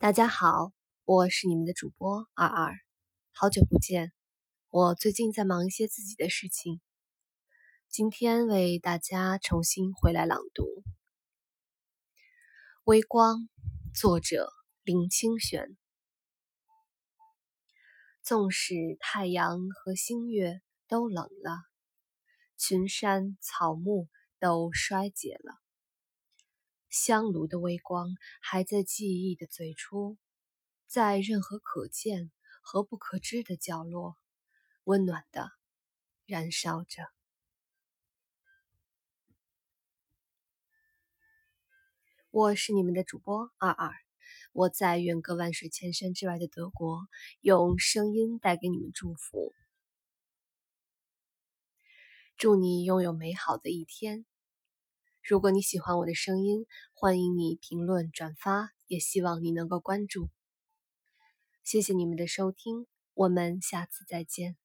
大家好，我是你们的主播二二，好久不见。我最近在忙一些自己的事情，今天为大家重新回来朗读《微光》，作者林清玄。纵使太阳和星月都冷了，群山草木都衰竭了。香炉的微光还在记忆的最初，在任何可见和不可知的角落，温暖的燃烧着。我是你们的主播二二，我在远隔万水千山之外的德国，用声音带给你们祝福。祝你拥有美好的一天。如果你喜欢我的声音，欢迎你评论转发，也希望你能够关注。谢谢你们的收听，我们下次再见。